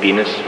Venus.